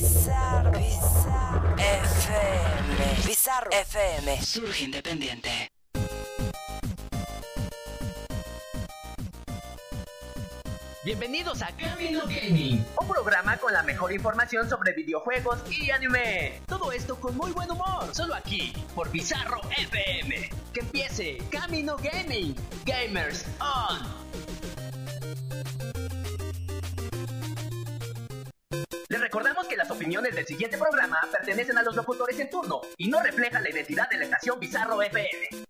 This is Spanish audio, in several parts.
Bizarro, Bizarro FM. Bizarro FM. Surge independiente. Bienvenidos a Camino Gaming, un programa con la mejor información sobre videojuegos y anime. Todo esto con muy buen humor, solo aquí, por Bizarro FM. Que empiece Camino Gaming, Gamers On. Recordamos que las opiniones del siguiente programa pertenecen a los locutores en turno y no reflejan la identidad de la estación Bizarro FM.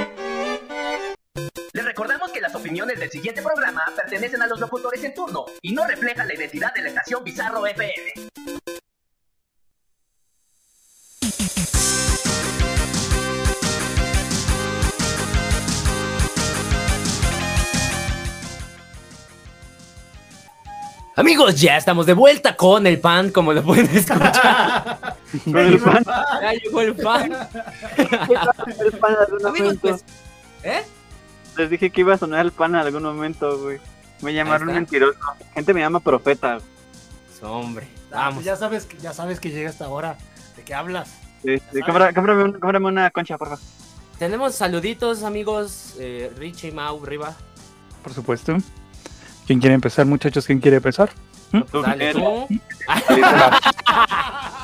Les recordamos que las opiniones del siguiente programa pertenecen a los locutores en turno y no reflejan la identidad de la estación Bizarro FM. Amigos, ya estamos de vuelta con el pan, como lo pueden escuchar. Con el pan. Ya llegó el pan. el pan en algún Amigos, pues, ¿eh? Les dije que iba a sonar el pan en algún momento, güey. Me llamaron mentiroso. Gente me llama profeta. Hombre, vamos. pues ya sabes, que- ya sabes que llega esta hora. ¿De qué hablas? Este, cómprame, cómprame un- cómprame una concha, por favor. Tenemos saluditos, amigos. Eh, Richie y Mau, arriba. Por supuesto. ¿Quién quiere empezar, muchachos? ¿Quién quiere empezar? Tú, Dale tú.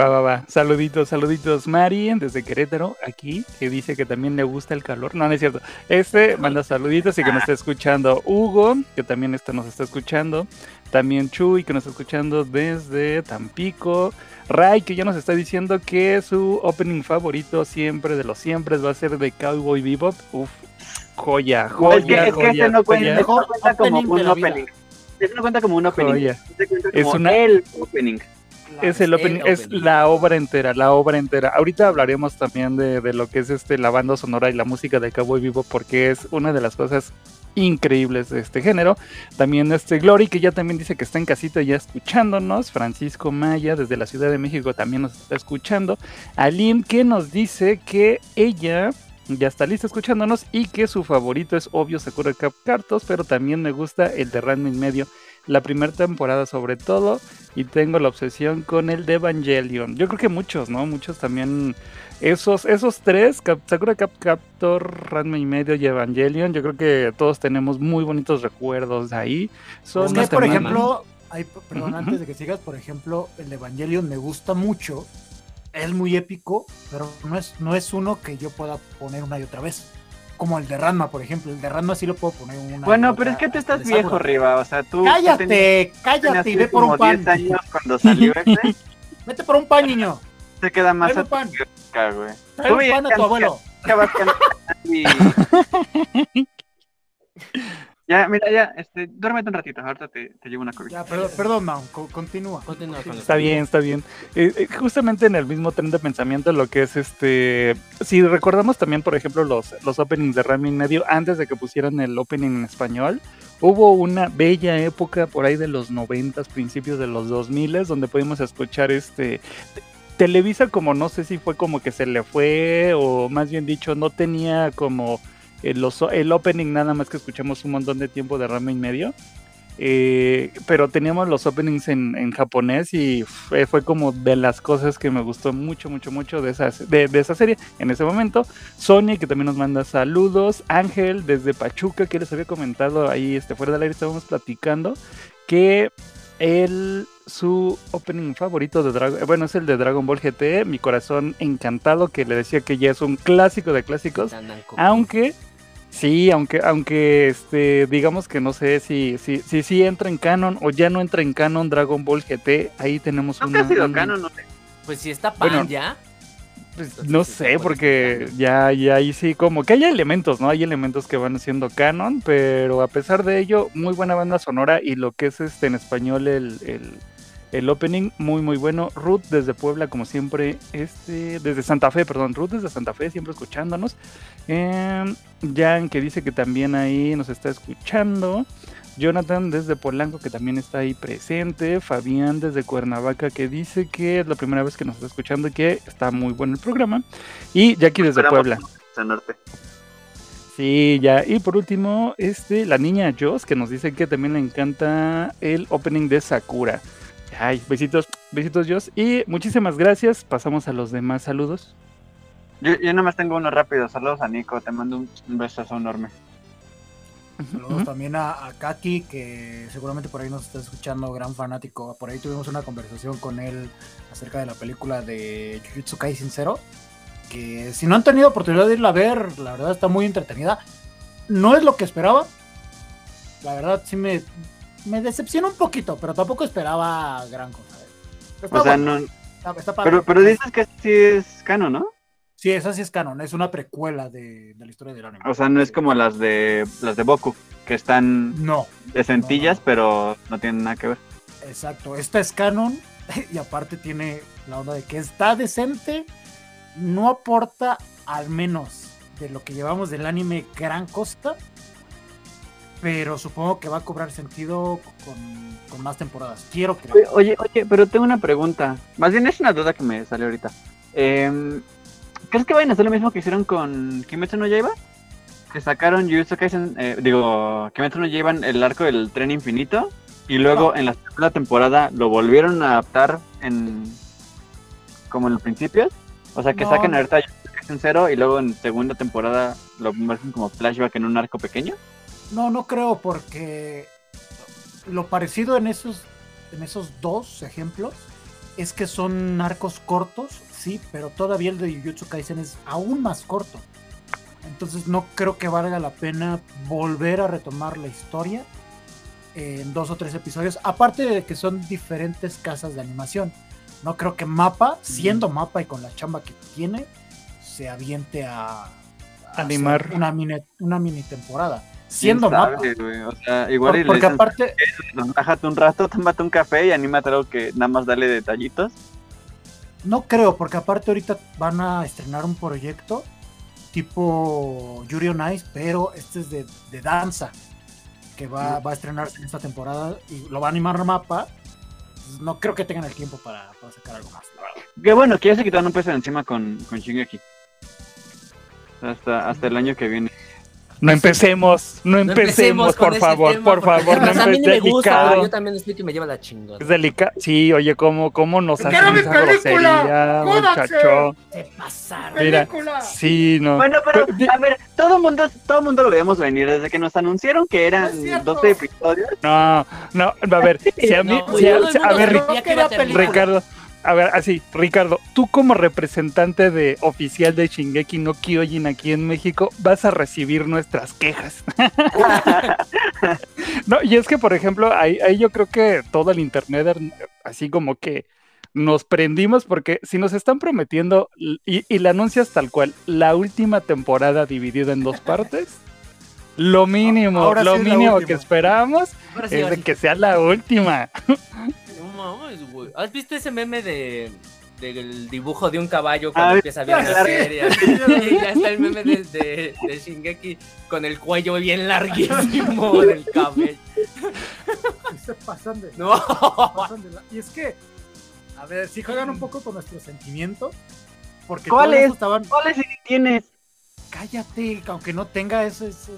Va, va, va. Saluditos, saluditos. Mari, desde Querétaro, aquí, que dice que también le gusta el calor. No, no es cierto. Este manda saluditos y que nos está escuchando. Hugo, que también está, nos está escuchando. También Chuy, que nos está escuchando desde Tampico. Ray, que ya nos está diciendo que su opening favorito siempre de los siempre va a ser de Cowboy Bebop. Uf, joya, joya, es que, es que joya, este no cuenta, cuenta como un opening. Este no cuenta como un opening. Este cuenta Es una- el opening. Es el es opening, la obra entera, la obra entera. Ahorita hablaremos también de, de lo que es este la banda sonora y la música de Cowboy Vivo porque es una de las cosas increíbles de este género. También este Glory que ya también dice que está en casita ya escuchándonos. Francisco Maya desde la Ciudad de México también nos está escuchando. Aline que nos dice que ella ya está lista escuchándonos y que su favorito es obvio Sakura Cap Cartos, pero también me gusta el de Ranma y medio. La primera temporada sobre todo y tengo la obsesión con el de Evangelion. Yo creo que muchos, ¿no? Muchos también. Esos, esos tres, Sakura Cap Captor, Ranma y medio y Evangelion, yo creo que todos tenemos muy bonitos recuerdos de ahí. Son Es que, por ejemplo, hay, perdón, antes de que sigas, por ejemplo, el Evangelion me gusta mucho. Es muy épico, pero no es, no es uno que yo pueda poner una y otra vez. Como el de Ranma, por ejemplo. El de Ranma sí lo puedo poner una Bueno, pero es que tú estás viejo. Riva. O sea, tú. tenías- Cállate, cállate y ve por un pan. 10 años cuando salió ese. Vete por un pan, niño. Te queda más Trae un pan. güey. Trae un pan a tu abuelo. Ya, mira, ya, este, duérmete un ratito, ahorita te, te llevo una cobija. Ya, perdón, perdón Mau, co- continúa. Continúa con Está bien, está bien. Eh, eh, justamente en el mismo tren de pensamiento, lo que es este. Si recordamos también, por ejemplo, los, los openings de Rami medio, antes de que pusieran el opening en español, hubo una bella época por ahí de los noventas, principios de los 2000 donde pudimos escuchar este. te- Televisa, como no sé si fue como que se le fue, o más bien dicho, no tenía como el, los- el opening nada más que escuchamos un montón de tiempo de Rami y medio. Eh, pero teníamos los openings en, en japonés y fue, fue como de las cosas que me gustó mucho, mucho, mucho de esa, de, de esa serie en ese momento. Sony, que también nos manda saludos. Ángel, desde Pachuca, que les había comentado ahí este, fuera del aire, estábamos platicando que él, su opening favorito de Dragon, bueno, es el de Dragon Ball GT, mi corazón encantado, que le decía que ya es un clásico de clásicos. Aunque, sí, aunque, aunque este, digamos que no sé si, si, si, si entra en canon o ya no entra en canon Dragon Ball GT, ahí tenemos una. ha sido un- canon, no sé. Pues si está pan Bueno, ya. Pues, no sé, porque ya, ya ahí sí, como que hay elementos, ¿no? Hay elementos que van siendo canon, pero a pesar de ello, muy buena banda sonora y lo que es este en español el, el, el opening, muy muy bueno. Ruth desde Puebla, como siempre, este, desde Santa Fe, perdón, Ruth desde Santa Fe, siempre escuchándonos. Eh, Jan, que dice que también ahí nos está escuchando. Jonathan desde Polanco, que también está ahí presente. Fabián desde Cuernavaca, que dice que es la primera vez que nos está escuchando y que está muy bueno el programa. Y Jackie desde Puebla. norte. Sí, ya. Y por último, este, la niña Joss, que nos dice que también le encanta el opening de Sakura. Ay, besitos, besitos Joss. Y muchísimas gracias. Pasamos a los demás saludos. Yo, yo nomás tengo uno rápido. Saludos a Nico. Te mando un, un besazo enorme. Saludos también a, a Kaki, que seguramente por ahí nos está escuchando, gran fanático. Por ahí tuvimos una conversación con él acerca de la película de Jujutsu Kaisen Zero. Que si no han tenido oportunidad de irla a ver, la verdad está muy entretenida. No es lo que esperaba. La verdad sí me, me decepciona un poquito, pero tampoco esperaba gran cosa. ¿eh? Está O sea, bueno, no. está- está. Pero, pero dices que sí es canon, ¿no? Sí, esa sí es canon, es una precuela de, de la historia del anime. O sea, no es como las de las de Boku, que están No, decentillas, No, no. pero no tienen nada que ver. Exacto, esta es canon y aparte tiene la onda de que está decente, no aporta al menos de lo que llevamos del anime gran costa, pero supongo que va a cobrar sentido con, con más temporadas. Quiero creer. Oye, oye, pero tengo una pregunta. Más bien es una duda que me salió ahorita. Em, ¿Crees que vayan a hacer lo mismo que hicieron con Kimetsu no Yaiba? Que sacaron Jujutsu Kaisen, eh, digo, Kimetsu no Yaiba el arco del tren infinito y luego en la segunda temporada lo volvieron a adaptar en como en los principios. O sea, que No. saquen ahorita Jujutsu Kaisen cero y luego en segunda temporada lo muestran como flashback en un arco pequeño. No, no creo porque lo parecido en esos, en esos dos ejemplos es que son arcos cortos, sí, pero todavía el de Jujutsu Kaisen es aún más corto. Entonces no creo que valga la pena volver a retomar la historia en dos o tres episodios, aparte de que son diferentes casas de animación. No creo que Mapa, siendo Mapa y con la chamba que tiene, se aviente a, a Animar. una mini, una mini temporada. Siendo ¿Quién Mapa. sabe, güey? O sea, igual y le porque dicen, aparte, Relájate un rato, tómate un café y anímate algo que nada más dale detallitos. no creo, porque aparte ahorita van a estrenar un proyecto tipo Yuri on Ice, pero este es de, de danza, que va, va a estrenarse en esta temporada y lo va a animar Mapa. No creo que tengan el tiempo para, para sacar algo más. Que bueno, que ya se quitaron un peso encima con, con Shingeki. Hasta, hasta el año que viene. No empecemos, no No empecemos, por ese favor, tema, por porque favor, no a mí me empecemos. gusta, Delicado. yo también estoy que me lleva la chingada. Es delicado. Sí, oye, ¿cómo, cómo nos ¡Que era hacen esa película! grosería, muchacho? Se pasaron. Mira, película! sí, no. Bueno, pero a ver, todo el mundo, todo el mundo lo veíamos venir desde que nos anunciaron que No eran cierto. 12 episodios. No, no, a ver, si a mí, No, si a, a ver, sabía Ric- que iba a terminar. Ricardo, a ver, así, Ricardo, tú como representante de oficial de Shingeki no Kyojin aquí en México, vas a recibir nuestras quejas. no, y es que, por ejemplo, ahí, ahí yo creo que todo el internet, er, así como que nos prendimos porque si nos están prometiendo y, y la anuncias tal cual, la última temporada dividida en dos partes, lo mínimo, Ahora lo sí mínimo que esperamos Ahora sí, es de que sea la última. No mames, güey. ¿Has visto ese meme de del dibujo de un caballo Ah, cuando empieza bien la serie? y ya está el meme de, de, de Shingeki con el cuello bien larguísimo del cabello. Se pasan de, No. pasan de la- Y es que, a ver, si juegan un poco con nuestros sentimientos. Porque ¿Cuál todos es? estaban. ¿Cuáles tienes? Cállate, aunque no tenga ese. ese-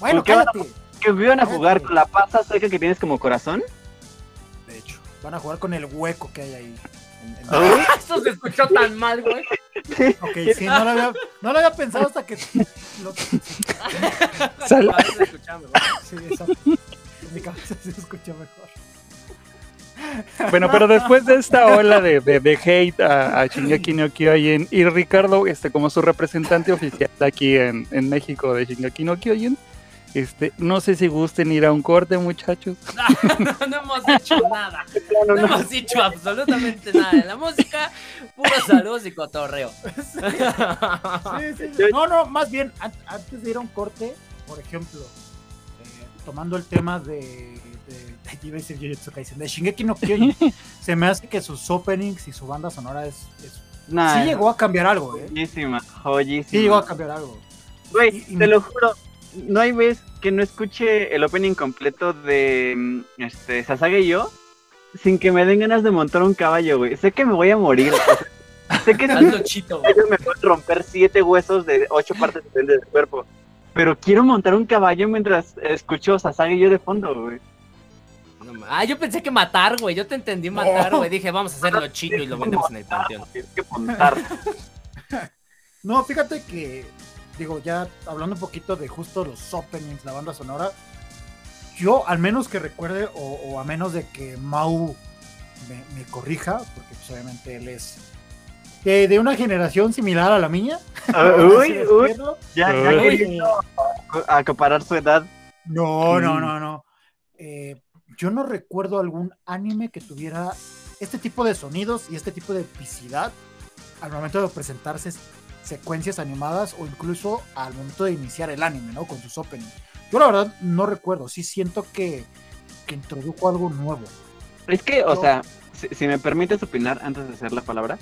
Bueno, ¿Por qué van a- cállate. Que iban a jugar con la pasta seca que tienes como corazón. Van a jugar con el hueco que hay ahí. en- en- Uy, Esto se escuchó tan mal, güey. Ok, sí, no lo había, no lo había pensado hasta que. Lo, sí, Sal- mejor. exacto. En mi cabeza se escucha mejor. Bueno, pero después de esta ola de, de, de hate a, a Shingeki no Kyojin y Ricardo, este, como su representante oficial aquí en, en México de Shingeki no Kyojin, Este, no sé si gusten ir a un corte, muchachos. no, no hemos hecho nada. No, hemos dicho absolutamente nada de la música. Puro saludos y cotorreo. Sí, sí, sí. No, no, más bien, an- antes de ir a un corte, por ejemplo, eh, tomando el tema de, de, de, iba a decir Jujutsu Kaisen, de Shingeki no Kyojin, se me hace que sus openings y su banda sonora es, es- Nah, sí llegó a cambiar algo, ¿eh? Joyísima, joyísima. Sí llegó a cambiar algo. Güey, te lo juro, no hay vez que no escuche el opening completo de mm, este Sasage y yo sin que me den ganas de montar un caballo, güey. Sé que me voy a morir. sé que chito, me pueden romper siete huesos de ocho partes diferentes del cuerpo. Pero quiero montar un caballo mientras escucho Sasage y yo de fondo, güey. No ah, yo pensé que matar, güey. Yo te entendí matar, güey. Dije, vamos a hacerlo chito y lo vendemos en el panteón. Tienes que montar. No, fíjate que, digo, ya hablando un poquito de justo los openings, la banda sonora, yo al menos que recuerde, o, o a menos de que Mau me, me corrija, porque pues, obviamente él es de, de una generación similar a la mía. Así uy, uy, ya, ya Uy. queriendo acaparar su edad. No, no, Mm. no, no. Eh, yo no recuerdo algún anime que tuviera este tipo de sonidos y este tipo de epicidad al momento de presentarse secuencias animadas o incluso al momento de iniciar el anime, ¿no? Con sus openings. Yo la verdad no recuerdo, sí siento que, que introdujo algo nuevo. Es que, o sea, si, si me permites opinar antes de hacer la palabra.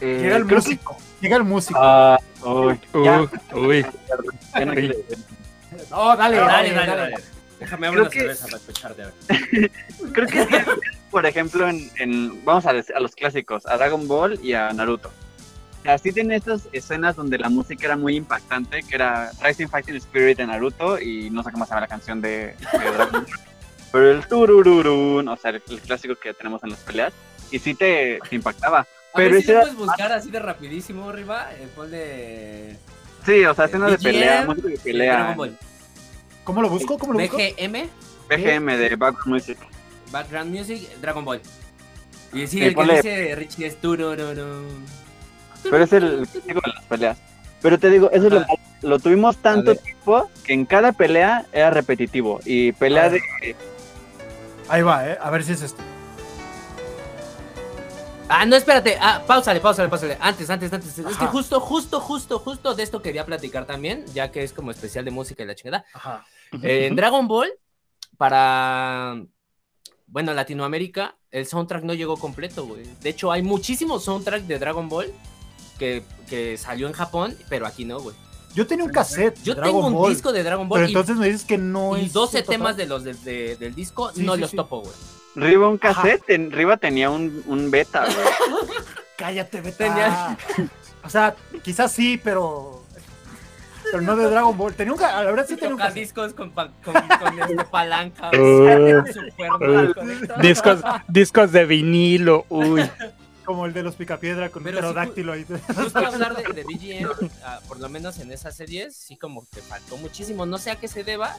eh, Llega el creo que- músico, llega el músico. Ah, uy, ya, Uh, uy. no dale, Dale, dale, dale, dale. Déjame abrir una que- cerveza para escucharte. a ver. Creo que, por ejemplo, en, en- vamos a, a los clásicos, a Dragon Ball y a Naruto. Así tiene estas escenas donde la música era muy impactante, que era Rising Fighting Spirit de Naruto y no sé cómo se llama la canción de, de Dragon Ball. Pero el turururun, o sea, el, el clásico que tenemos en las peleas, y sí te, te impactaba. A Pero ver si puedes buscar así de rapidísimo, arriba. El de. Sí, o sea, escenas de pelea, música de Dragon pelea, Ball. ¿Cómo lo busco? ¿Cómo lo busco? BGM, BGM de Background Music. Background Music, Dragon Ball. Y sí, Sí, el que dice Richie es turururu. Pero es el clásico de las peleas. Pero te digo, eso es lo, lo tuvimos tanto tiempo que en cada pelea era repetitivo. Y pelea de. Ahí va, ¿eh? A ver si es esto. Ah, no, espérate. Ah, pausale, pausale, pausale. Antes, antes, antes. Es que justo, justo, justo, justo de esto quería platicar también, ya que es como especial de música y la chingada. Ajá. Eh, en Dragon Ball, para. Bueno, Latinoamérica, el soundtrack no llegó completo, güey. De hecho, hay muchísimos soundtracks de Dragon Ball que, que salió en Japón, pero aquí no, güey. Yo tenía un cassette. Yo Dragon tengo un Ball, disco de Dragon Ball Pero y, entonces me dices que no y es. 12 total. temas de los de- de- del disco Sí, no sí, los sí. topo, güey. Riva un cassette, en Riva tenía un, un beta, güey. Cállate, vete. Tenía- O sea, quizás sí, pero. Pero no de Dragon Ball. Tenía un La verdad sí tenía un discos con, pa- con, con este palanca. Uh. Discos, discos de vinilo, uy. Como el de los Picapiedra con Pero un pterodáctilo ahí. Justo hablar de, de BGM, ah, por lo menos en esas series, sí como que faltó muchísimo. No sé a qué se deba.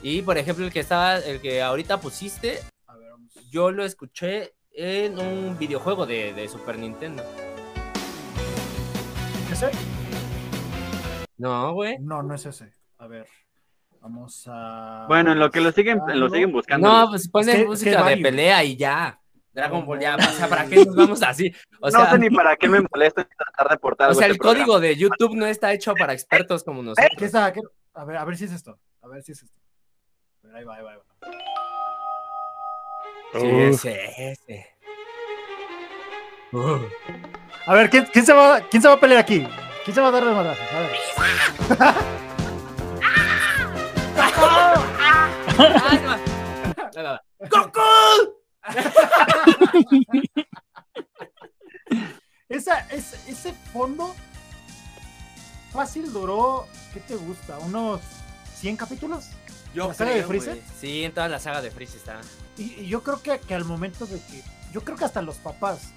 Y por ejemplo, el que estaba, el que ahorita pusiste, A ver, vamos. yo lo escuché en un videojuego de, de Super Nintendo. ¿Ese? No, güey. No, no es ese. A ver. Vamos a. Bueno, en lo que lo siguen, Ah, lo no. siguen buscando. No, pues ponen música de pelea y ya. Dragon Ball ya, o sea, ¿para qué nos vamos así? O sea, no sé ni para qué me molesta tratar de portar o sea el este programa. código de YouTube no está hecho para expertos como nosotros. ¿Qué está? ¿Qué- A ver, a ver si es esto. A ver si es esto. A ver, ahí va, ahí va, ahí va. Sí, Uh, ese, ese. Uh. A ver, ¿quién, quién se va, ¿quién se va a pelear aquí? ¿Quién se va a dar de madrazos? A ver. Ah. Esa, es, ese fondo fácil duró, ¿qué te gusta? ¿Unos 100 capítulos? Yo ¿La saga de Freezer? Sí, en toda la saga de Freezer está. Y, y yo creo que, que al momento de que, yo creo que hasta los papás,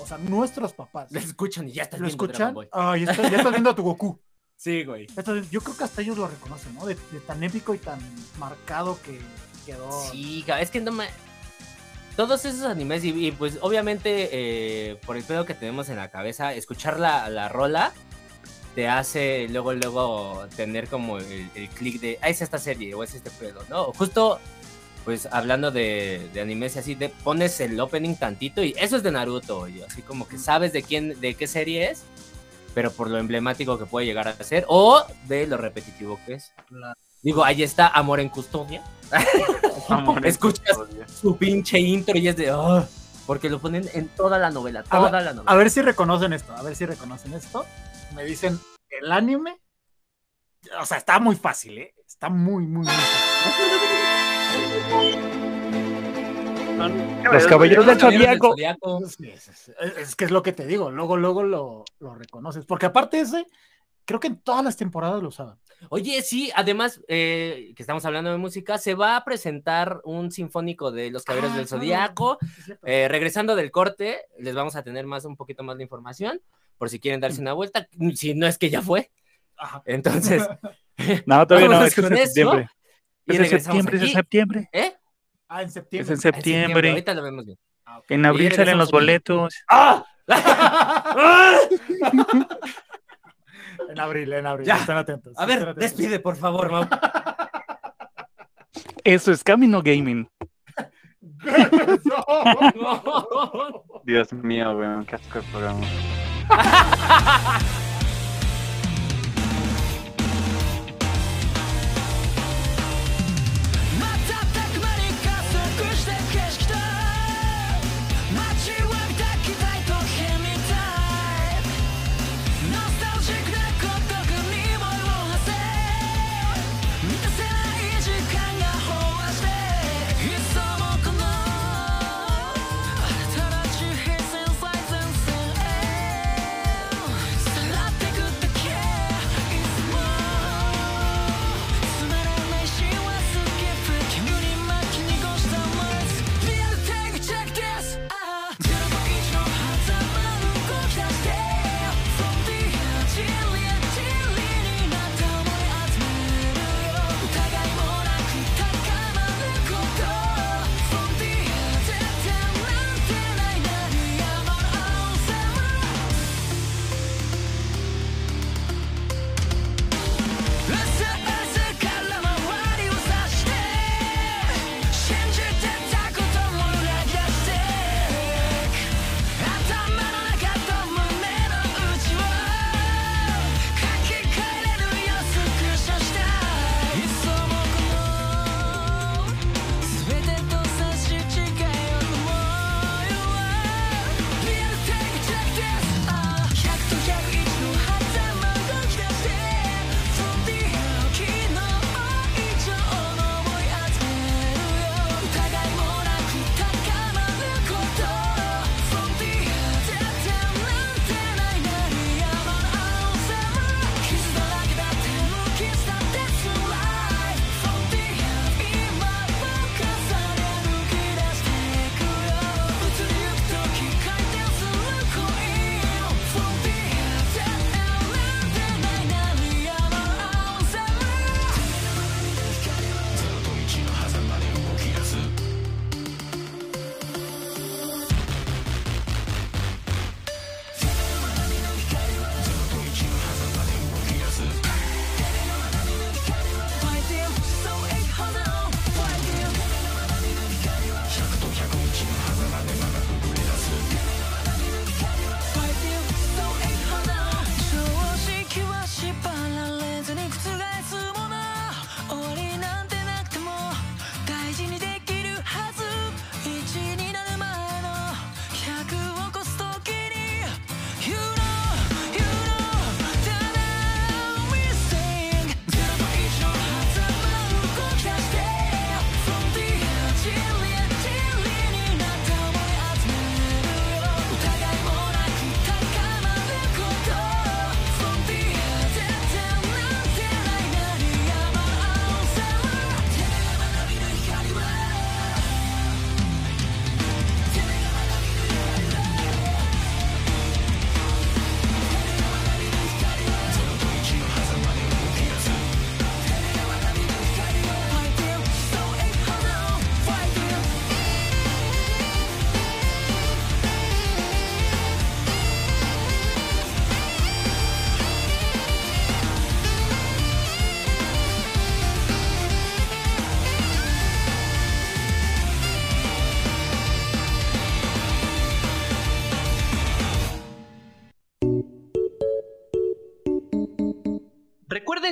o sea, nuestros papás, Lo escuchan y ya estás lo viendo escuchan. Dragon Ball. Ya, estás, ya estás viendo a tu Goku. Sí, güey. Entonces, yo creo que hasta ellos lo reconocen, ¿no? De, de tan épico y tan marcado que quedó. Sí, es que no me... Todos esos animes y, y, pues obviamente eh, por el pedo que tenemos en la cabeza, escuchar la, la rola te hace luego, luego tener como el, el clic de, ah, es esta serie o es este pedo, ¿no? Justo, pues hablando de, de animes y así, de, pones el opening tantito y eso es de Naruto, y así como que sabes de quién, de qué serie es, pero por lo emblemático que puede llegar a ser, o de lo repetitivo que es. Digo, ahí está Amor en Custodia. Escuchas su pinche intro y es de, "Ah", porque lo ponen en toda la novela, A toda ver- la novela. A ver si reconocen esto, a ver si reconocen esto. Me dicen, el anime, o sea, está muy fácil, ¿eh? Está muy, muy, muy Los caballeros del. Zodiaco. fácil. Es, es- es- es que es lo que te digo, luego, luego lo, lo reconoces. Porque aparte ese, creo que en todas las temporadas lo usaban. Oye, sí, además, eh, que estamos hablando de música, se va a presentar un sinfónico de los Caballeros Ah, del es cierto. Eh, regresando del corte, les vamos a tener más un poquito más de información, por si quieren darse una vuelta, si no es que ya fue. Ajá. Entonces, No, todavía no, es es en septiembre. y Es en septiembre, es en septiembre. ¿Eh? Ah, en Es septiembre. en Ah, en septiembre, septiembre. Ahorita lo vemos bien. En abril salen los boletos. ¡Ah! En abril, en abril. Ya. Estén atentos. A ver, atentos. despide, por favor, Mau. Eso es Camino Gaming. Dios mío, weón, qué asco de programa.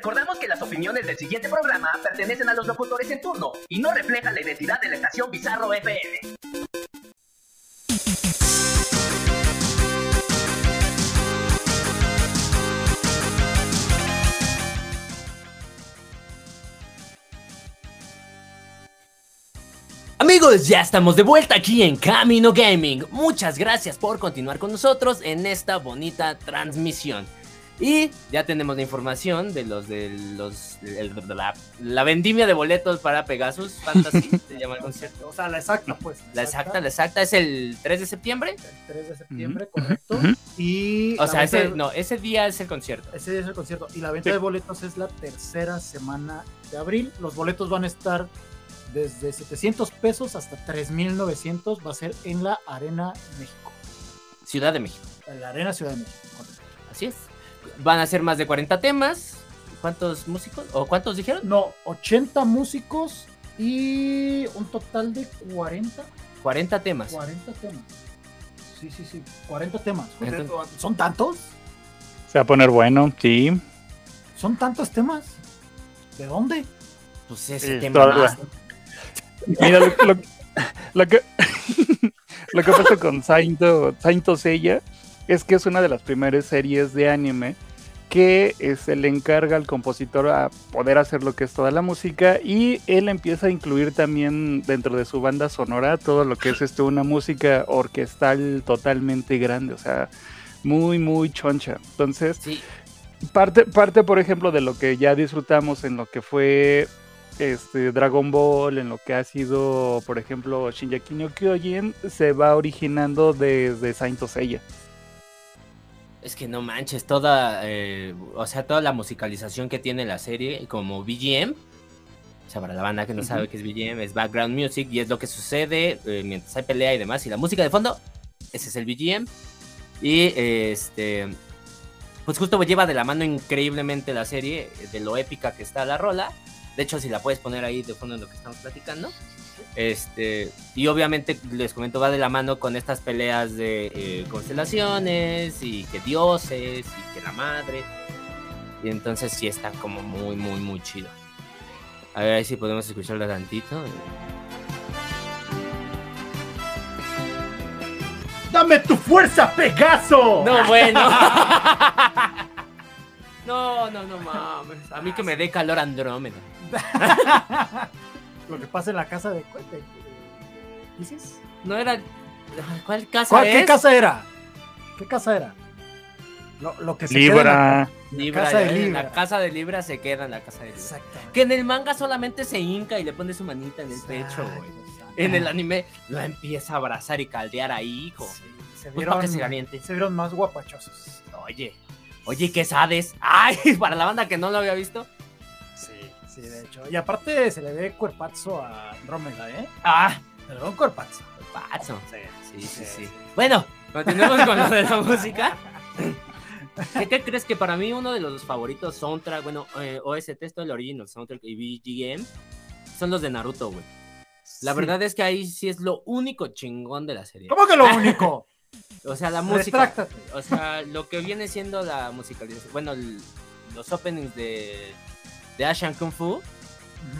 Recordamos que las opiniones del siguiente programa pertenecen a los locutores en turno y no reflejan la identidad de la estación Bizarro FM. Amigos, ya estamos de vuelta aquí en Camino Gaming. Muchas gracias por continuar con nosotros en esta bonita transmisión. Y ya tenemos la información de los de los el- la, la vendimia de boletos para Pegasus Fantasy, se llama el concierto. O sea, la exacta, pues. La exacta, la exacta es el 3 de septiembre. El 3 de septiembre, correcto. Y. O sea, ese, de- no, ese día es el concierto. Ese es el concierto. Y la venta Sí. de boletos es la tercera semana de abril. Los boletos van a estar desde 700 pesos hasta 3,900. Va a ser en la Arena México. Ciudad de México. En la Arena Ciudad de México. correcto. Así es. Van a ser más de 40 temas. ¿Cuántos músicos? ¿O cuántos dijeron? No, 80 músicos y un total de 40. 40 temas. 40 temas. Sí, sí, sí. 40 temas. Entonces- ¿Son tantos? Se va a poner bueno, sí. ¿Son tantos temas? ¿De dónde? Pues ese Sí, tema más. Mira, lo, lo- lo que, lo que pasa con Sainto, Sainto Seiya es que es una de las primeras series de anime que eh, se le encarga al compositor a poder hacer lo que es toda la música y él empieza a incluir también dentro de su banda sonora todo lo que es esto, una música orquestal totalmente grande, o sea, muy, muy choncha. Entonces, Sí, parte, parte, por ejemplo, de lo que ya disfrutamos en lo que fue este Dragon Ball, en lo que ha sido, por ejemplo, Shinjaki no Kyojin, se va originando desde Saint Seiya. Es que no manches, toda, eh, o sea, toda la musicalización que tiene la serie como BGM. O sea, para la banda que no sabe qué es BGM, es background music y es lo que sucede eh, mientras hay pelea y demás. Y la música de fondo, ese es el BGM. Y eh, este, pues justo lleva de la mano increíblemente la serie, eh, de lo épica que está la rola. De hecho, si la puedes poner ahí de fondo en lo que estamos platicando. Este, y obviamente les comento, va de la mano con estas peleas de eh, constelaciones y que dioses y que la madre. Y entonces sí está como muy, muy, muy chido. A ver si podemos escucharla tantito. ¡Dame tu fuerza, Pegaso! No, bueno. No, no, no mames. A mí que me dé calor Andrómeda. Lo que pasa en la casa de. de- ¿Isis? No era. ¿Cuál casa ¿Cuál- es? ¿Qué casa era? ¿Qué casa era? Lo, lo que se queda en la- Libra. Libra, casa de en Libra. La casa de Libra se queda en la casa de Libra. Exactamente. Que en el manga solamente se hinca y le pone su manita en el pecho, güey. En el anime lo empieza a abrazar y caldear ahí, hijo. Sí, se Pues para vieron, que se caliente. se vieron más guapachosos. Oye, oye, ¿qué sabes? Ay, para la banda que no lo había visto. Sí, de hecho. Y aparte se le ve cuerpazo a Andrómeda, ¿eh? Ah, Se le ve un cuerpazo. paso. Sí, Sí, sí, sí. sí. Bueno, continuemos con lo de la música. ¿Qué, qué crees que para mí uno de los favoritos soundtrack, bueno, eh, OST, esto el original soundtrack y BGM, son los de Naruto, güey. La Sí. verdad es que ahí sí es lo único chingón de la serie. ¿Cómo que lo único? O sea, la música. Retráctate. O sea, lo que viene siendo la musicalización. Bueno, el- los openings de, de Ashan Kung Fu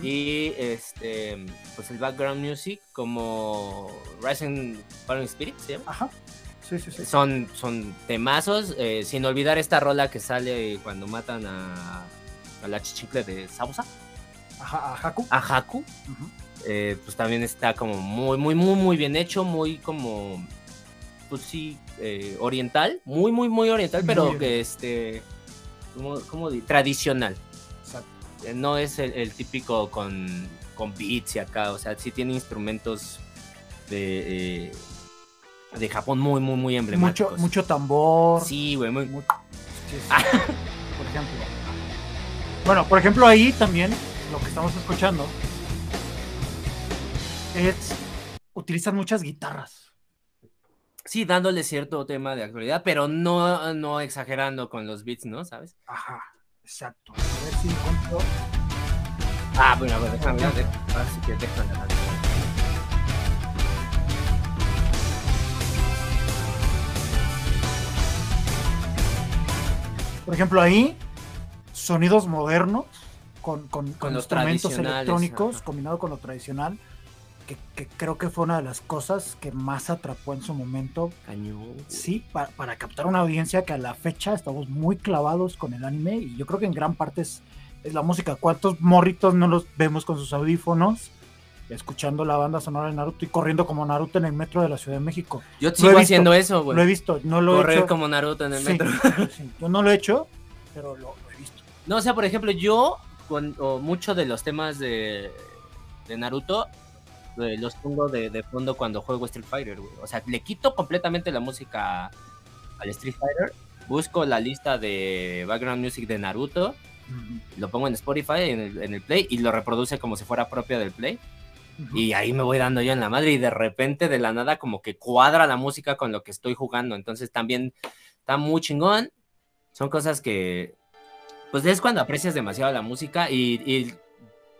y este pues el background music como Rising Fallen Spirit ¿se llama? Ajá. Sí, sí, sí. Son, son temazos, eh, sin olvidar esta rola que sale cuando matan a, a la chichicle de Sausa, Ajá, a Haku. a Haku. Eh, pues también está como muy, muy, muy, muy bien hecho, muy como, pues sí, eh, oriental, muy, muy, muy oriental, pero Muy que este, ¿cómo, cómo di- Tradicional. No es el, el típico con, con beats y acá, o sea, sí tiene instrumentos de, eh, de Japón muy, muy, muy Mucho, emblemáticos. mucho tambor. Sí, güey, muy... Mucho- sí, sí. Por ejemplo. Bueno, por ejemplo, ahí también lo que estamos escuchando es utilizan muchas guitarras. Sí, dándole cierto tema de actualidad, pero no, no exagerando con los beats, ¿no? ¿Sabes? Ajá, exacto. A ver si encuentro. Ah, bueno, a ver, déjame ver. Así que déjame. Por ejemplo, ahí sonidos modernos con, con- con los instrumentos electrónicos ajá. combinado con lo tradicional, que, que creo que fue una de las cosas que más atrapó en su momento. Cañón. Sí, pa- para captar una audiencia que a la fecha estamos muy clavados con el anime y yo creo que en gran parte es, es la música. ¿Cuántos morritos no los vemos con sus audífonos? Escuchando la banda sonora de Naruto y corriendo como Naruto en el metro de la Ciudad de México. Yo sigo he haciendo eso, güey. Lo he visto, no lo he Correr hecho. como Naruto en el Sí, metro. sí, yo no lo he hecho, pero lo, lo he visto. No, o sea, por ejemplo, yo, con o muchos de los temas de, de Naruto, eh, los pongo de, de fondo cuando juego Street Fighter, güey. O sea, le quito completamente la música al Street Fighter, busco la lista de background music de Naruto, lo pongo en Spotify, en el, en el Play, y lo reproduce como si fuera propia del Play. Y ahí me voy dando yo en la madre y de repente de la nada como que cuadra la música con lo que estoy jugando. Entonces también está muy chingón. Son cosas que pues es cuando aprecias demasiado la música y, y,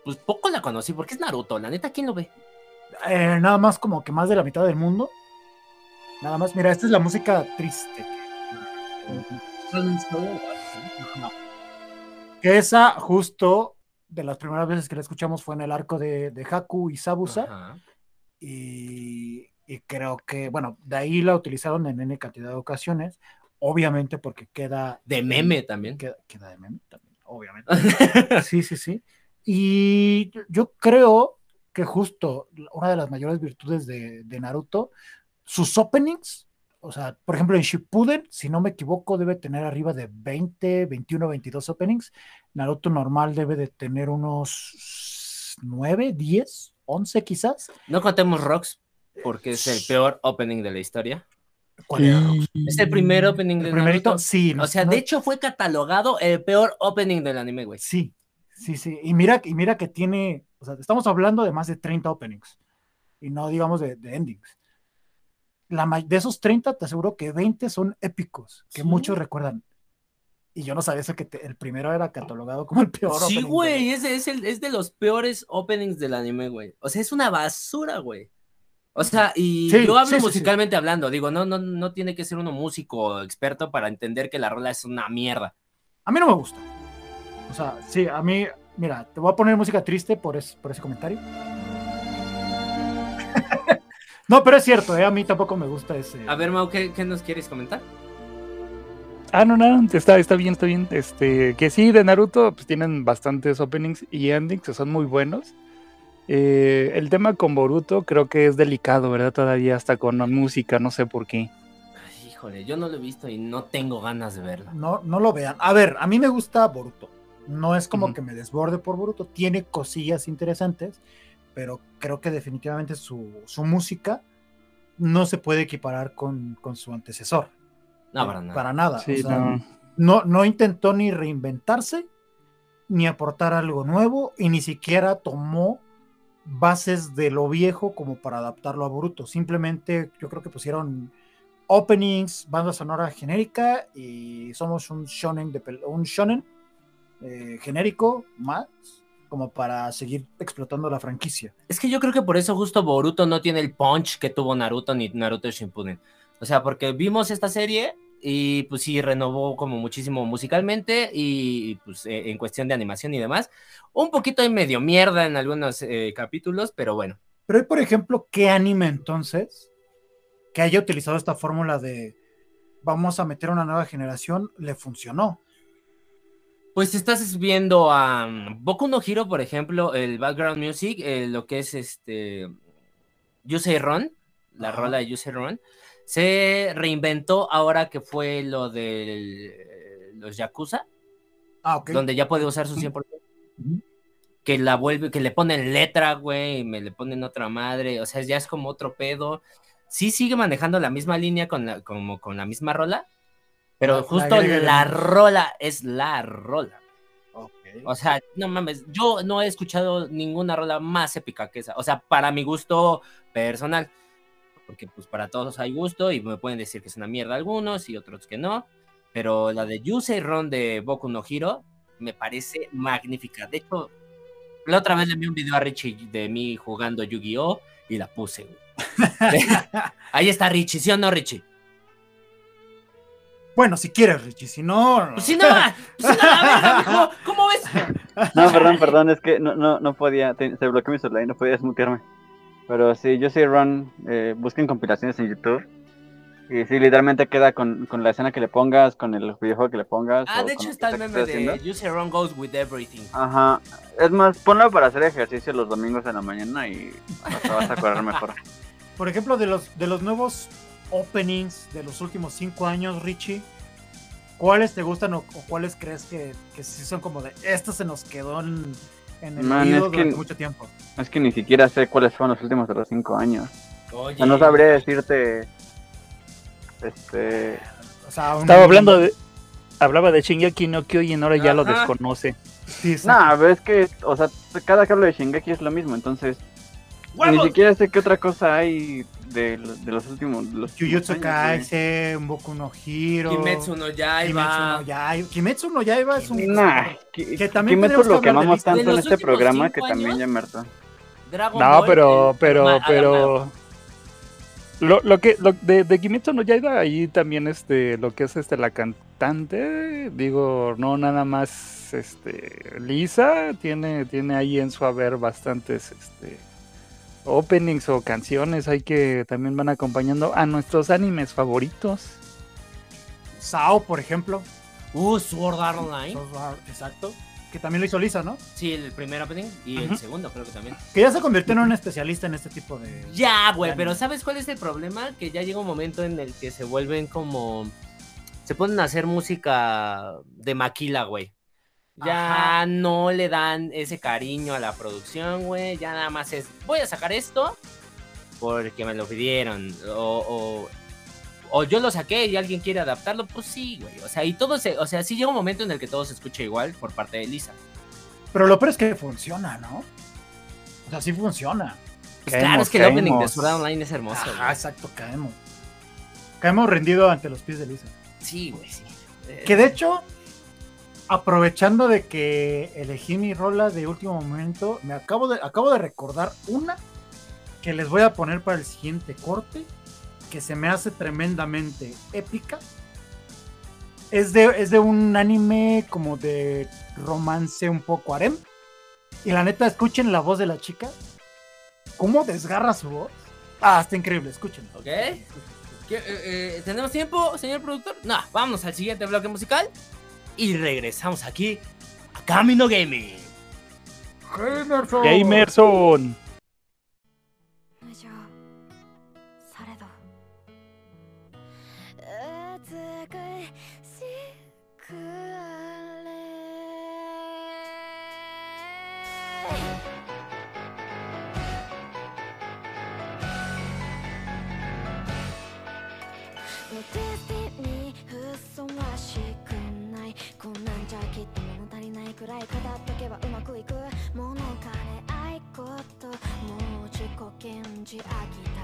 pues poco la conocí porque es Naruto. La neta, ¿quién lo ve? Eh, nada más como que más de la mitad del mundo. Nada más, mira, esta es la música triste. No. Que esa justo de las primeras veces que la escuchamos fue en el arco de, de Haku y Sabusa. Y, y creo que, bueno, de ahí la utilizaron en N cantidad de ocasiones. Obviamente porque queda... De meme también. Queda, queda de meme también, obviamente. Sí, sí, sí. Y yo creo que justo una de las mayores virtudes de, de Naruto, sus openings, o sea, por ejemplo en Shippuden, si no me equivoco, debe tener arriba de 20, 21, 22 openings. Naruto normal debe de tener unos 9, 10, 11 quizás. No contemos Rocks porque es el peor opening de la historia. ¿Cuál era? Es el primer opening ¿El de primerito? Naruto. Sí. no- O sea, no- de hecho fue catalogado el peor opening del anime, güey. Sí, sí, sí. Y mira, y mira que tiene, o sea, estamos hablando de más de 30 openings y no digamos de, de endings. La, de esos 30, te aseguro que 20 son épicos, que Sí. muchos recuerdan. Y yo no sabía eso que te- el primero era catalogado como el peor. Sí, güey, es, es, el- es de los peores openings del anime, güey. O sea, es una basura, güey. O sea, y Sí, yo hablo sí, sí, sí. musicalmente hablando, digo, no, no, no tiene que ser uno músico experto para entender que la rola es una mierda. A mí no me gusta. O sea, sí, a mí, mira, te voy a poner música triste por, es- por ese comentario. no, pero es cierto, eh, a mí tampoco me gusta ese. A ver, Mau, ¿qué, qué nos quieres comentar? Ah, no, no, está, está bien, está bien. Este, que sí, de Naruto, pues tienen bastantes openings y endings que son muy buenos. Eh, el tema con Boruto creo que es delicado, ¿verdad? Todavía hasta con la música, no sé por qué. Ay, híjole, yo no lo he visto y no tengo ganas de verlo. No, no lo vean. A ver, a mí me gusta Boruto. No es como que me desborde por Boruto. Tiene cosillas interesantes, pero creo que definitivamente su, su música no se puede equiparar con, con su antecesor. No, para nada. Para nada. Sí, O sea, no. no, no intentó ni reinventarse, ni aportar algo nuevo, y ni siquiera tomó bases de lo viejo como para adaptarlo a Boruto. Simplemente yo creo que pusieron openings, banda sonora genérica y somos un shonen, de un shonen eh, genérico más como para seguir explotando la franquicia. Es que yo creo que por eso justo Boruto no tiene el punch que tuvo Naruto ni Naruto Shippuden. O sea, porque vimos esta serie y pues sí renovó como muchísimo musicalmente y pues eh, en cuestión de animación y demás. Un poquito de medio mierda en algunos eh, capítulos, pero bueno. Pero hay, por ejemplo, ¿qué anime entonces que haya utilizado esta fórmula de vamos a meter una nueva generación le funcionó? Pues estás viendo a um, Boku no Hero, por ejemplo, el background music, eh, lo que es este Yusei Ron, la Ajá. rola de Yusei Ron, se reinventó ahora que fue lo de los Yakuza, Ah, donde ya puede usar su 100%. Ujú. Que la vuelve, que le ponen letra, güey, y me le ponen otra madre, o sea, ya es como otro pedo. Sí sigue manejando la misma línea con la, como con la misma rola, pero la justo la rola es la rola. O sea, no mames, yo no he escuchado ninguna rola más épica que esa. O sea, para mi gusto personal. Porque pues para todos hay gusto y me pueden decir que es una mierda algunos y otros que no. Pero la de Yusei Ron de Boku no Hiro me parece magnífica. De hecho, la otra vez le envié un video a Richie de mí jugando Yu-Gi-Oh! y la puse. Ahí está Richie, ¿sí o no, Richie? Bueno, si quieres, Richie, si no. Pues si no, pues si no, verga, mijo. ¿Cómo ves? No, perdón, perdón, es que no, no, no podía, te- se bloqueó mi celular y no podía desmutearme. Pero sí, yo soy Ron, eh, busquen compilaciones en YouTube. Y sí, literalmente queda con, con la escena que le pongas, con el videojuego que le pongas. Ah, o de hecho está el meme de haciendo. Yusei Ron goes with everything. Ajá. Es más, ponlo para hacer ejercicio los domingos en la mañana y hasta vas a correr mejor. Por ejemplo, de los, de los nuevos openings de los últimos cinco años, Richie, ¿cuáles te gustan o, o cuáles crees que, que sí son como de esto se nos quedó en, en el Man, es que- durante mucho tiempo? Es que ni siquiera sé cuáles fueron los últimos de los cinco años. Oye, O sea, no sabría decirte. Este. O sea, un- Estaba hablando de. Hablaba de Shingeki no Kyojin, ahora ya lo desconoce. Sí, sí. Nah, ves que, o sea, cada que hablo de Shingeki es lo mismo, entonces. Ni siquiera sé qué otra cosa hay de, de los últimos. de Los Jujutsu Kaisen, Boku no Hiro. Kimetsu no Kimetsu Yaiba. no Yaiba. Kimetsu no Yaiba es un. Nah, Ki- Que también Kimetsu que lo quemamos vistas. tanto De en este programa que también ya muerto. Dragon No, Ball, pero, pero, pero. Lo, lo que lo, de, de Kimetsu no Yaiba ahí también este lo que es este la cantante digo no nada más este Lisa tiene tiene ahí en su haber bastantes este openings o canciones ahí que también van acompañando a nuestros animes favoritos Sao, por ejemplo. Uh, Sword Art Online. Exacto. Que también lo hizo Lisa, ¿no? Sí, el primer opening y el segundo creo que también. Que ya se convirtió en un especialista en este tipo de. Ya, güey, pero. ¿sabes cuál es el problema? Que ya llega un momento en el que se vuelven como... Se ponen a hacer música de maquila, güey. Ya Ajá. no le dan ese cariño a la producción, güey. Ya nada más es, voy a sacar esto porque me lo pidieron. O, o, o yo lo saqué y alguien quiere adaptarlo. Pues sí, güey. O sea, y todo se... O sea, sí llega un momento en el que todo se escucha igual por parte de Lisa. Pero lo peor es que funciona, ¿no? O sea, sí funciona. Pues claro, es que el opening de. Sword Online es hermoso. Ajá, güey. exacto, caemos. Caemos rendido ante los pies de Lisa. Sí, güey, sí. Que de hecho, aprovechando de que elegí mi rola de último momento, me acabo de, acabo de recordar una que les voy a poner para el siguiente corte, que se me hace tremendamente épica. Es de, es de un anime como de romance un poco harem. Y la neta, escuchen la voz de la chica. ¿Cómo desgarra su voz? Ah, está increíble, escuchen. ¿Ok? ¿Qué, eh, eh, ¿Tenemos tiempo, señor productor? No, vamos al siguiente bloque musical y regresamos aquí a Camino Gaming. Gamerson. Gamerson けばうまくいく。物金愛こと。もう自己顕示飽きた。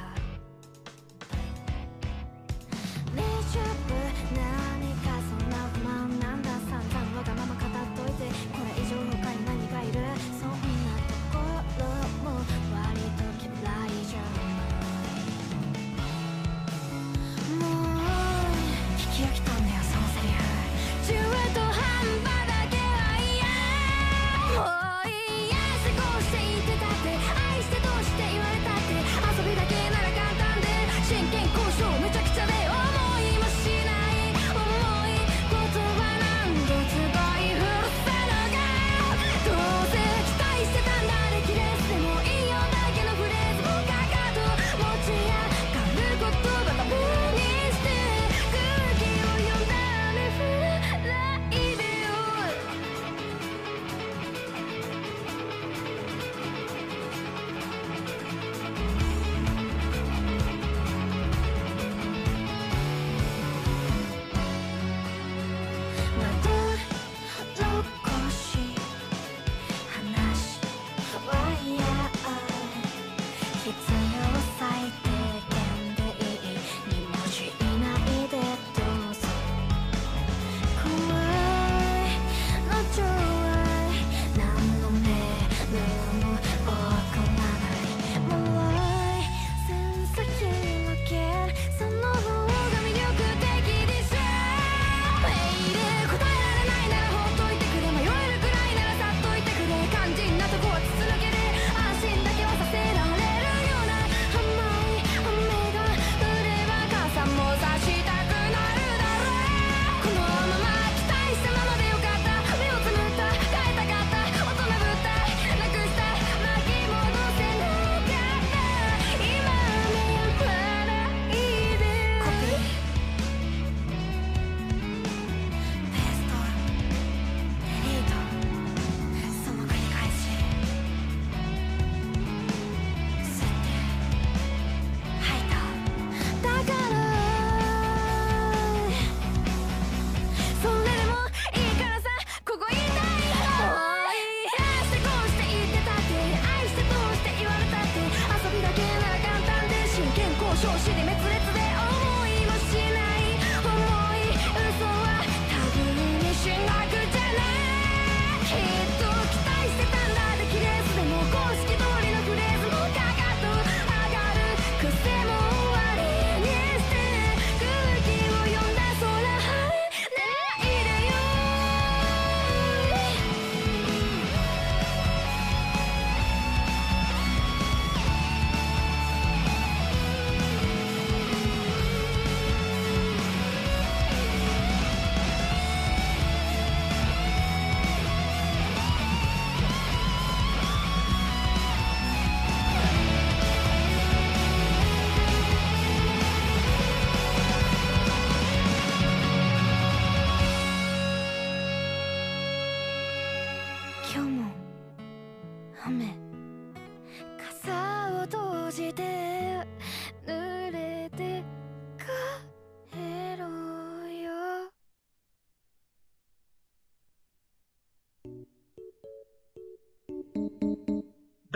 小心。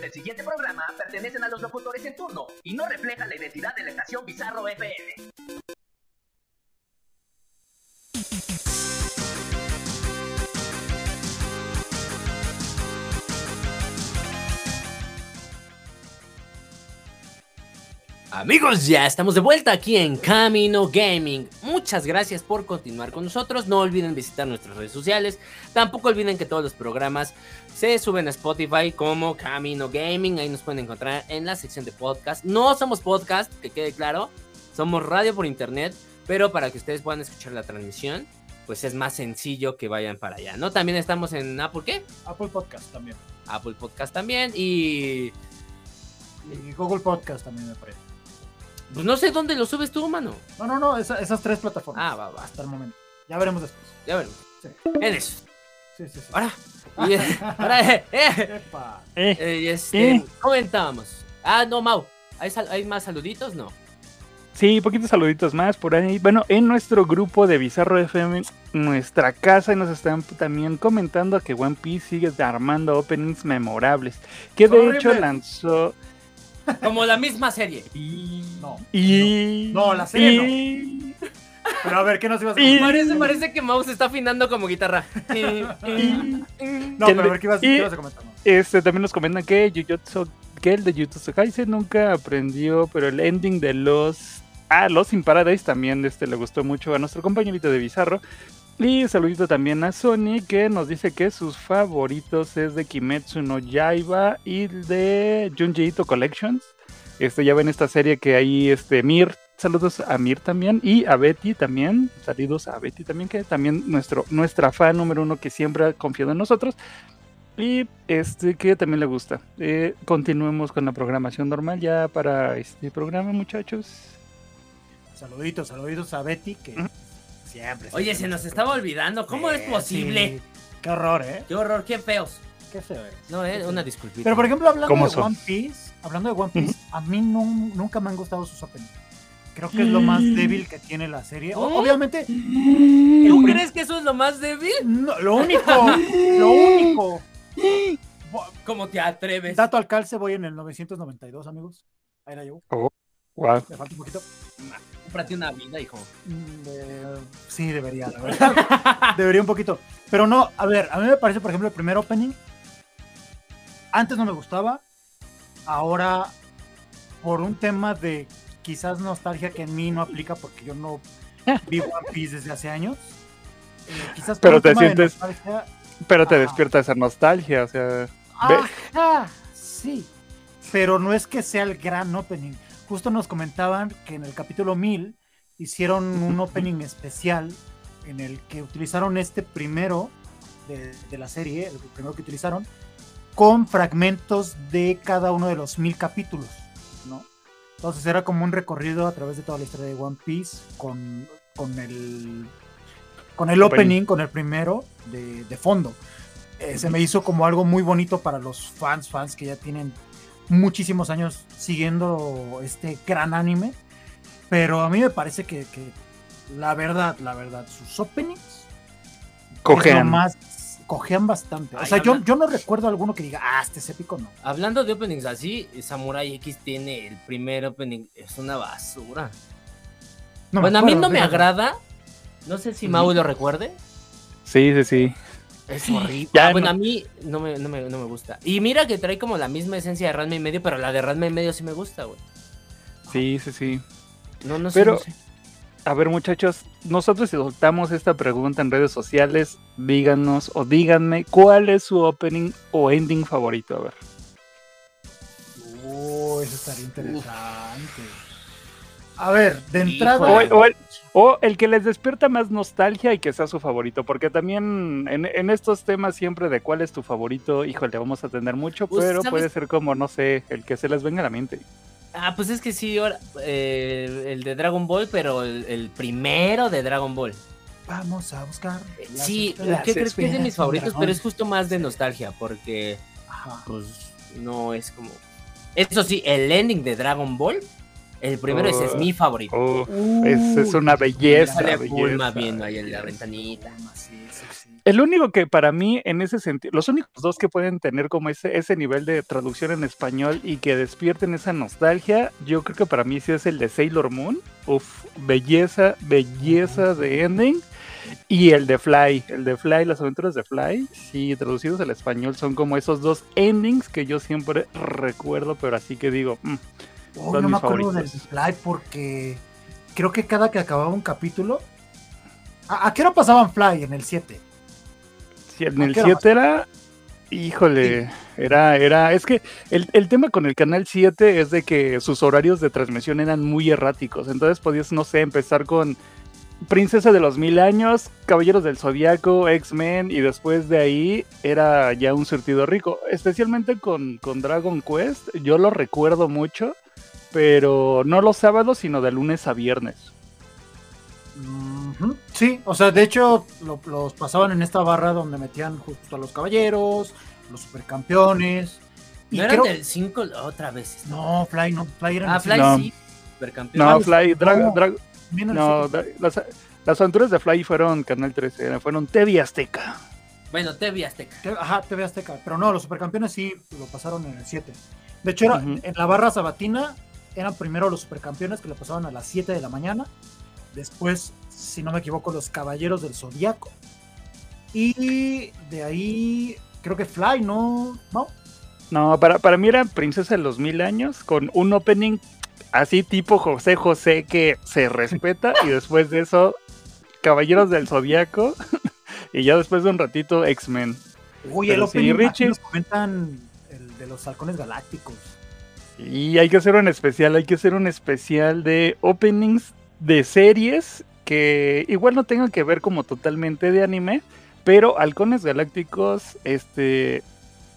del siguiente programa pertenecen a los locutores en turno y no reflejan la identidad de la estación Bizarro FM. Amigos, ya estamos de vuelta aquí en Camino Gaming. Muchas gracias por continuar con nosotros. No olviden visitar nuestras redes sociales. Tampoco olviden que todos los programas se suben a Spotify como Camino Gaming. Ahí nos pueden encontrar en la sección de podcast. No somos podcast, que quede claro. Somos radio por internet. Pero para que ustedes puedan escuchar la transmisión, pues es más sencillo que vayan para allá, ¿no? También estamos en Apple, ¿qué? Apple Podcast también. Apple Podcast también. Y Y Google Podcast también me parece. Pues no sé dónde lo subes tú, mano. No, no, no, esa- esas tres plataformas. Ah, va, va. Hasta el momento. Ya veremos después. Ya veremos. Sí. En eso. Sí, sí, sí. Ahora. Y, eh, ahora, eh, eh, Epa. Eh, eh, y este, Eh. comentábamos. Ah, no, Mau. ¿Hay, sal- ¿Hay más saluditos? No. Sí, poquitos saluditos más por ahí. Bueno, en nuestro grupo de Bizarro FM, nuestra casa, y nos están también comentando que One Piece sigue armando openings memorables. Que de hecho lanzó. Como la misma serie. No. Y. No, la serie no. y- Pero a ver, ¿qué nos ibas a Y- comentar? Parece, parece que Mau se está afinando como guitarra. No, que pero a ver, ¿qué ibas, y- qué ibas a comentar? Este también nos comentan que Jujutsu, que el de Jujutsu Kaisen nunca aprendió, pero el ending de los ah, los in Paradise también este le gustó mucho a nuestro compañerito de Bizarro. Y saludito también a Sony que nos dice que sus favoritos es de Kimetsu no Yaiba y de Junji Ito Collections. Este ya ven esta serie que ahí este Mir, saludos a Mir también y a Betty también, saludos a Betty también que también nuestro nuestra fan número uno que siempre ha confiado en nosotros. Y este que también le gusta. Eh, continuemos con la programación normal ya para este programa, muchachos. Saluditos, saluditos a Betty, que. Siempre. Oye, siempre se nos estaba olvidando. ¿Cómo es posible? sí. Qué horror, ¿eh? Qué horror, qué feos. Qué feo es. No, eh, Qué una disculpita. Pero por ejemplo, hablando ¿Cómo de son? One Piece, hablando de One Piece, a mí no- nunca me han gustado sus openings. Creo que es lo más débil que tiene la serie. O- ¿Oh? Obviamente, ¿Tú el crees que eso es lo más débil? no, lo único, lo único. ¿Cómo te atreves? Dato al calce, voy en el 992, amigos. Ahí la llevo. Wow. Me falta un poquito. Cómprate una vida, hijo. Mm, eh, sí, debería, la verdad. debería un poquito. Pero no, a ver, a mí me parece, por ejemplo, el primer opening. Antes no me gustaba. Ahora, por un tema de quizás nostalgia que en mí no aplica porque yo no vi One Piece desde hace años. eh, quizás por Pero un te tema de sientes- nostalgia, Pero te Ajá. despierta esa nostalgia, o sea. Ajá, sí. Pero no es que sea el gran opening. Justo nos comentaban que en el capítulo 1000 hicieron un opening especial en el que utilizaron este primero de, de la serie, el primero que utilizaron, con fragmentos de cada uno de los mil capítulos, ¿no? Entonces era como un recorrido a través de toda la historia de One Piece con, con el con el Opening. opening, con el primero de, de fondo. Eh, se me hizo como algo muy bonito para los fans, fans que ya tienen muchísimos años siguiendo este gran anime. Pero a mí me parece que, que la verdad, la verdad, sus openings Cojean. más cojean bastante. O sea, yo, yo no recuerdo alguno que diga, ah, este es épico, no. Hablando de openings así, Samurai X tiene el primer opening, es una basura. No bueno, a mí no me agrada. No sé si Mau lo recuerde. Sí, sí, sí. Es horrible. Ya Ah, bueno, no- a mí no me, no, me, no me gusta. Y mira que trae como la misma esencia de Ranma y medio, pero la de Ranma y medio sí me gusta, güey. Sí, sí, sí. No, no sé. Pero- sé. A ver, muchachos, nosotros si soltamos esta pregunta en redes sociales, díganos o díganme cuál es su opening o ending favorito. A ver. Oh, eso estaría interesante. A ver, de entrada. O, o el, o el que les despierta más nostalgia y que sea su favorito, porque también en, en estos temas siempre de cuál es tu favorito, híjole, vamos a tener mucho, Pues, pero ¿sabes? puede ser como, no sé, el que se les venga a la mente. Ah, pues es que sí, ahora, eh, el de Dragon Ball, pero el, el primero de Dragon Ball. Vamos a buscar. las Sí, ¿qué crees que es de mis favoritos? dragón. Pero es justo más de nostalgia, porque Ajá. pues no es como... Eso sí, el ending de Dragon Ball, el primero ese es Oh. mi favorito. Oh, es, es una belleza. Sale belleza. Viendo ahí en la ventanita. Sí, sí, sí. El único que para mí en ese sentido, los únicos dos que pueden tener como ese, ese nivel de traducción en español y que despierten esa nostalgia, yo creo que para mí sí es el de Sailor Moon. Uf, belleza, belleza de ending. Y el de Fly, el de Fly, las aventuras de Fly, sí, traducidos al español, son como esos dos endings que yo siempre recuerdo, pero así que digo, mm, Oh, no me acuerdo del. Fly porque creo que cada que acababa un capítulo. ¿A, a qué hora pasaban Fly en el 7? Si en ¿A el qué hora 7 era. Híjole, era, era, es que el, el tema con el canal 7 es de que sus horarios de transmisión eran muy erráticos. Entonces podías, no sé, empezar con Princesa de los Mil Años, Caballeros del Zodiaco, X-Men, y después de ahí era ya un surtido rico. Especialmente con, con Dragon Quest, yo lo recuerdo mucho, pero no los sábados, sino de lunes a viernes. Sí, o sea, de hecho lo- los pasaban en esta barra donde metían justo a los caballeros, los supercampeones. Y ¿No eran creo- del 5 otra vez? No, Fly no, Fly era en Ah, Fly No. sí. Supercampeón. No, Ah, Fly, no. Dra- las, las aventuras de Fly fueron Canal 13, fueron TV Azteca. Bueno, TV Azteca. Te- Ajá, TV Azteca. Pero no, los supercampeones sí lo pasaron en el 7. De hecho, era, en la barra sabatina eran primero los supercampeones que lo pasaban a las 7 de la mañana. Después, si no me equivoco, los caballeros del zodiaco. Y de ahí, creo que Fly, ¿no? ¿No? No, para, para mí era Princesa de los Mil Años con un opening así tipo José José que se respeta y después de eso Caballeros del Zodiaco y ya después de un ratito X-Men. Uy, Pero el opening aquí Richie. nos comentan el de los halcones galácticos. Y hay que hacer un especial, hay que hacer un especial de openings de series que igual no tengan que ver como totalmente de anime, pero Halcones Galácticos, este,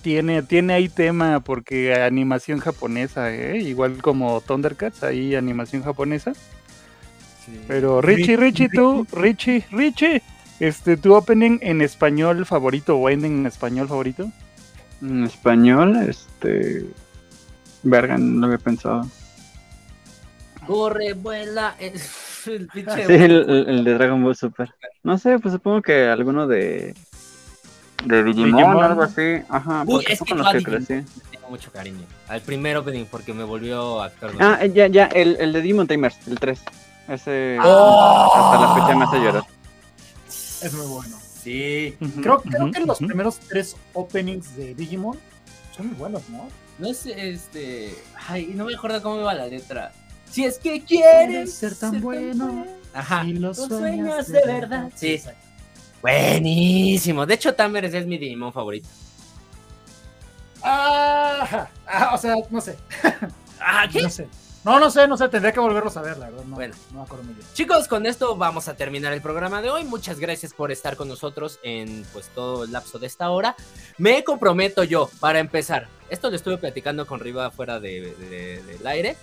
tiene, tiene ahí tema porque animación japonesa, ¿eh? igual como Thundercats, ahí animación japonesa. Pero Richie, Richie, tú, Richie, Richie, este, tu opening en español favorito o ending en español favorito. En español, este. Verga, no lo había pensado. Corre, vuela. eh, el pinche- Sí, el, el- el de Dragon Ball Super. No sé, pues supongo que alguno de. De Digimon, Digimon. algo así. Ajá, Uy, es que con los que crecí. tengo mucho cariño. Al primer opening porque me volvió actor. de- Ah, eh, ya, ya, el, el de Demon Tamers, el 3. Ese. ¡Oh! Hasta la fecha me hace llorar. Es muy bueno. Sí. Creo, creo que los primeros tres openings de Digimon son muy buenos, ¿no? No sé, este. Ay, no me acuerdo cómo iba la letra. Si es que quieres ser tan bueno, Ajá. Lo Los sueños de de verdad. verdad. Sí, exacto. Buenísimo. De hecho, Tamers es mi Digimon favorito. Ajá. Ah, o sea, no sé. Ah, ¿qué? No sé. No, no sé, no sé. Tendría que volverlos a ver, la verdad. No, Bueno. no me acuerdo muy bien. Chicos, con esto vamos a terminar el programa de hoy. Muchas gracias por estar con nosotros en pues todo el lapso de esta hora. Me comprometo yo, para empezar, esto lo estuve platicando con Riva fuera de, de- del aire.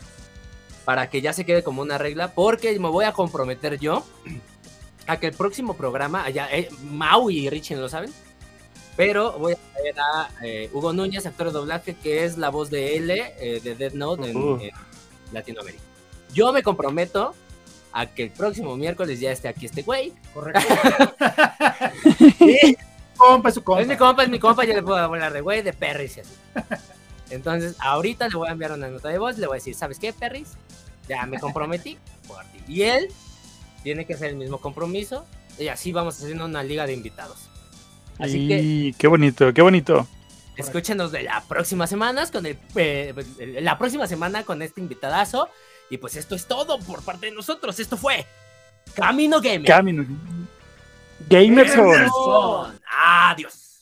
para que ya se quede como una regla, porque me voy a comprometer yo a que el próximo programa, ya, eh, Mau y Richie no lo saben, pero voy a traer a eh, Hugo Núñez, actor de doblaje, que es la voz de L eh, de Dead Note en, Uh. en Latinoamérica. Yo me comprometo a que el próximo miércoles ya esté aquí este güey. Correcto. Y compa, es su compa. es mi compa, es mi compa, yo le puedo hablar de güey, de perris y así. Entonces, ahorita le voy a enviar una nota de voz, le voy a decir, ¿sabes qué, perris? Ya me comprometí por ti. Y él tiene que hacer el mismo compromiso, y así vamos haciendo una liga de invitados. Así que Y qué bonito, qué bonito. escúchenos de la próxima semana con el, eh, la próxima semana con este invitadazo. Y pues esto es todo por parte de nosotros. Esto fue Camino Gamer. Camino. Gamerson. Gamerson. Adiós.